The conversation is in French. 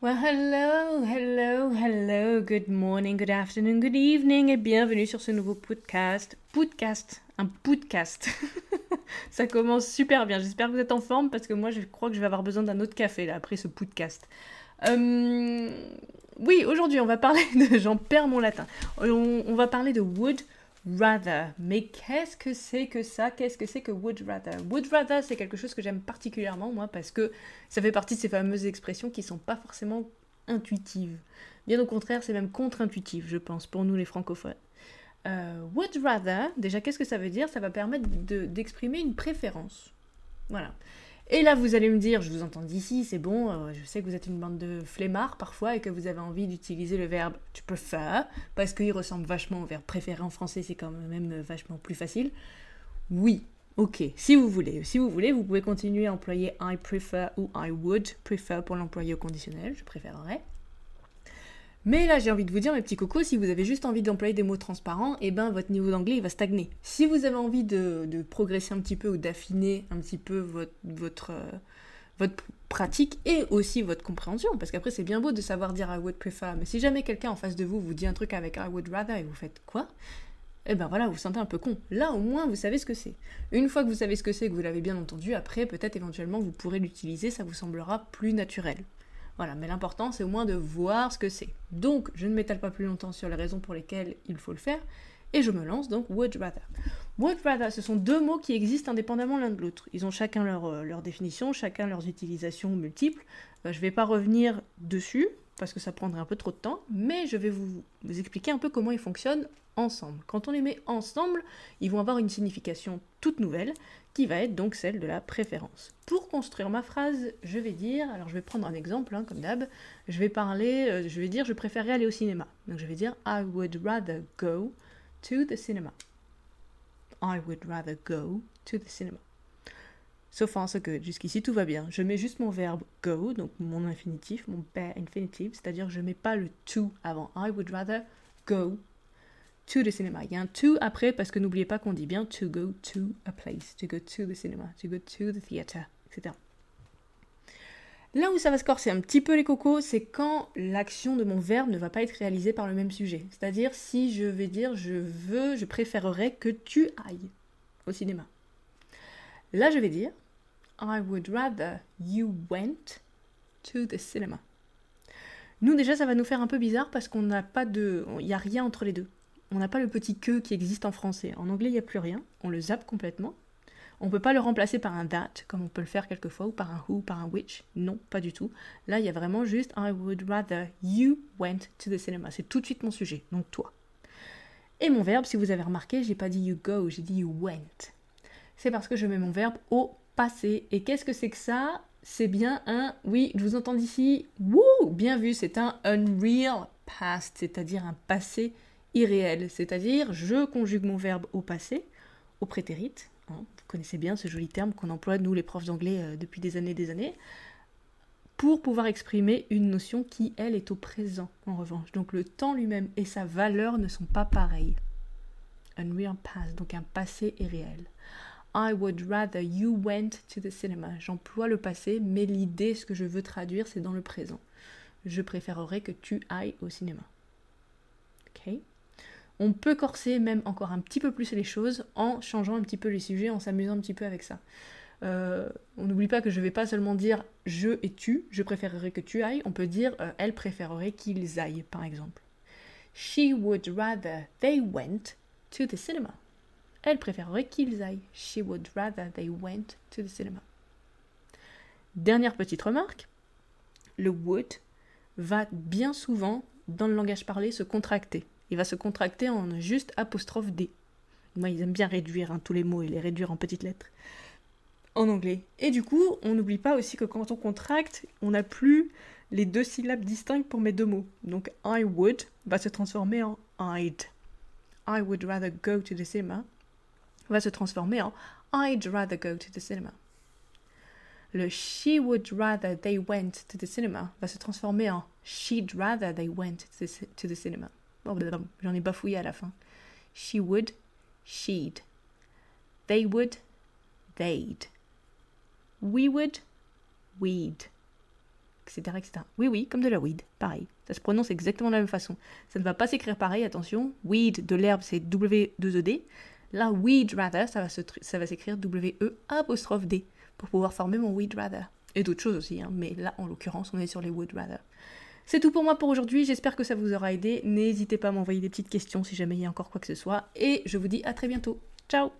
Well, hello, hello, hello, good morning, good afternoon, good evening et bienvenue sur ce nouveau podcast. Podcast, un podcast. Ça commence super bien. J'espère que vous êtes en forme parce que moi je crois que je vais avoir besoin d'un autre café là après ce podcast. Euh, oui, aujourd'hui on va parler de. J'en perds mon latin. On, va parler de would rather. Mais qu'est-ce que c'est que ça? Qu'est-ce que c'est que would rather? Would rather, c'est quelque chose que j'aime particulièrement, moi, parce que ça fait partie de ces fameuses expressions qui sont pas forcément intuitives. Bien au contraire, c'est même contre-intuitif, je pense, pour nous les francophones. Euh, would rather, déjà, qu'est-ce que ça veut dire? Ça va permettre d'exprimer une préférence. Voilà. Et là, vous allez me dire, je vous entends d'ici, c'est bon, euh, je sais que vous êtes une bande de flemmards parfois et que vous avez envie d'utiliser le verbe to prefer parce qu'il ressemble vachement au verbe préférer en français, c'est quand même vachement plus facile. Oui, ok, si vous voulez. Si vous voulez, vous pouvez continuer à employer I prefer ou I would prefer pour l'employer au conditionnel, je préférerais. Mais là, j'ai envie de vous dire, mes petits cocos, si vous avez juste envie d'employer des mots transparents, eh ben, votre niveau d'anglais, va stagner. Si vous avez envie de, progresser un petit peu ou d'affiner un petit peu votre, euh, pratique et aussi votre compréhension, parce qu'après, c'est bien beau de savoir dire I would prefer, mais si jamais quelqu'un en face de vous vous dit un truc avec I would rather et vous faites quoi eh ben voilà, vous vous sentez un peu con. Là, au moins, vous savez ce que c'est. Une fois que vous savez ce que c'est, que vous l'avez bien entendu, après, peut-être éventuellement, vous pourrez l'utiliser, ça vous semblera plus naturel. Voilà, mais l'important c'est au moins de voir ce que c'est. Donc, je ne m'étale pas plus longtemps sur les raisons pour lesquelles il faut le faire, et je me lance donc would rather. Would rather, ce sont deux mots qui existent indépendamment l'un de l'autre. Ils ont chacun leur, euh, définition, chacun leurs utilisations multiples. Euh, je ne vais pas revenir dessus, parce que ça prendrait un peu trop de temps, mais je vais vous expliquer un peu comment ils fonctionnent ensemble. Quand on les met ensemble, ils vont avoir une signification toute nouvelle, qui va être donc celle de la préférence. Pour construire ma phrase, je vais dire, alors je vais prendre un exemple, hein, comme d'hab, je vais parler, euh, je vais dire je préférerais aller au cinéma. Donc je vais dire I would rather go to the cinema. I would rather go to the cinema. So far, so good. Jusqu'ici, tout va bien. Je mets juste mon verbe go, donc mon infinitif, mon infinitive, c'est-à-dire je mets pas le to avant. I would rather go to the cinema. Il y a un to après parce que n'oubliez pas qu'on dit bien to go to a place, to go to the cinema, to go to the theater, etc. Là où ça va se corser un petit peu les cocos, c'est quand l'action de mon verbe ne va pas être réalisée par le même sujet. C'est-à-dire si je vais dire je veux, je préférerais que tu ailles au cinéma. Là, je vais dire I would rather you went to the cinema. Nous déjà, ça va nous faire un peu bizarre parce qu'on n'a pas de, il n'y a rien entre les deux on n'a pas le petit que qui existe en français. En anglais, il n'y a plus rien. On le zappe complètement. On ne peut pas le remplacer par un that, comme on peut le faire quelquefois, ou par un who, par un which. Non, pas du tout. Là, il y a vraiment juste I would rather you went to the cinema. C'est tout de suite mon sujet, donc toi. Et mon verbe, si vous avez remarqué, j'ai pas dit you go, j'ai dit you went. C'est parce que je mets mon verbe au passé. Et qu'est-ce que c'est que ça? C'est bien un, oui, je vous entends d'ici, wouh, bien vu, c'est un unreal past, c'est-à-dire un passé irréel, c'est-à-dire je conjugue mon verbe au passé, au prétérite, hein, vous connaissez bien ce joli terme qu'on emploie nous les profs d'anglais euh, depuis des années et des années, pour pouvoir exprimer une notion qui, elle, est au présent, en revanche. Donc le temps lui-même et sa valeur ne sont pas pareils. Unreal past, donc un passé irréel. I would rather you went to the cinema. J'emploie le passé, mais l'idée, ce que je veux traduire, c'est dans le présent. Je préférerais que tu ailles au cinéma. Ok? On peut corser même encore un petit peu plus les choses en changeant un petit peu les sujets, en s'amusant un petit peu avec ça. Euh, on n'oublie pas que je ne vais pas seulement dire je et tu, je préférerais que tu ailles, on peut dire euh, elle préférerait qu'ils aillent, par exemple. She would rather they went to the cinema. Elle préférerait qu'ils aillent. She would rather they went to the cinema. Dernière petite remarque, le would va bien souvent, dans le langage parlé, se contracter il va se contracter en juste apostrophe D. Moi, ils aiment bien réduire hein, tous les mots et les réduire en petites lettres en anglais. Et du coup, on n'oublie pas aussi que quand on contracte, on n'a plus les deux syllabes distinctes pour mes deux mots. Donc I would va se transformer en I'd. I would rather go to the cinema va se transformer en I'd rather go to the cinema. Le she would rather they went to the cinema va se transformer en she'd rather they went to the cinema. Oh, j'en ai bafouillé à la fin. She would, she'd. They would, they'd. We would, we'd. Etc. etc.. Oui, oui, comme de la weed, pareil. Ça se prononce exactement de la même façon. Ça ne va pas s'écrire pareil, attention. Weed de l'herbe, c'est W2ED. Là, weed rather, ça va s'écrire W-E apostrophe D pour pouvoir former mon weed rather. Et d'autres choses aussi, hein, mais là, en l'occurrence, on est sur les wood rather. C'est tout pour moi pour aujourd'hui, j'espère que ça vous aura aidé. N'hésitez pas à m'envoyer des petites questions si jamais il y a encore quoi que ce soit. Et je vous dis à très bientôt. Ciao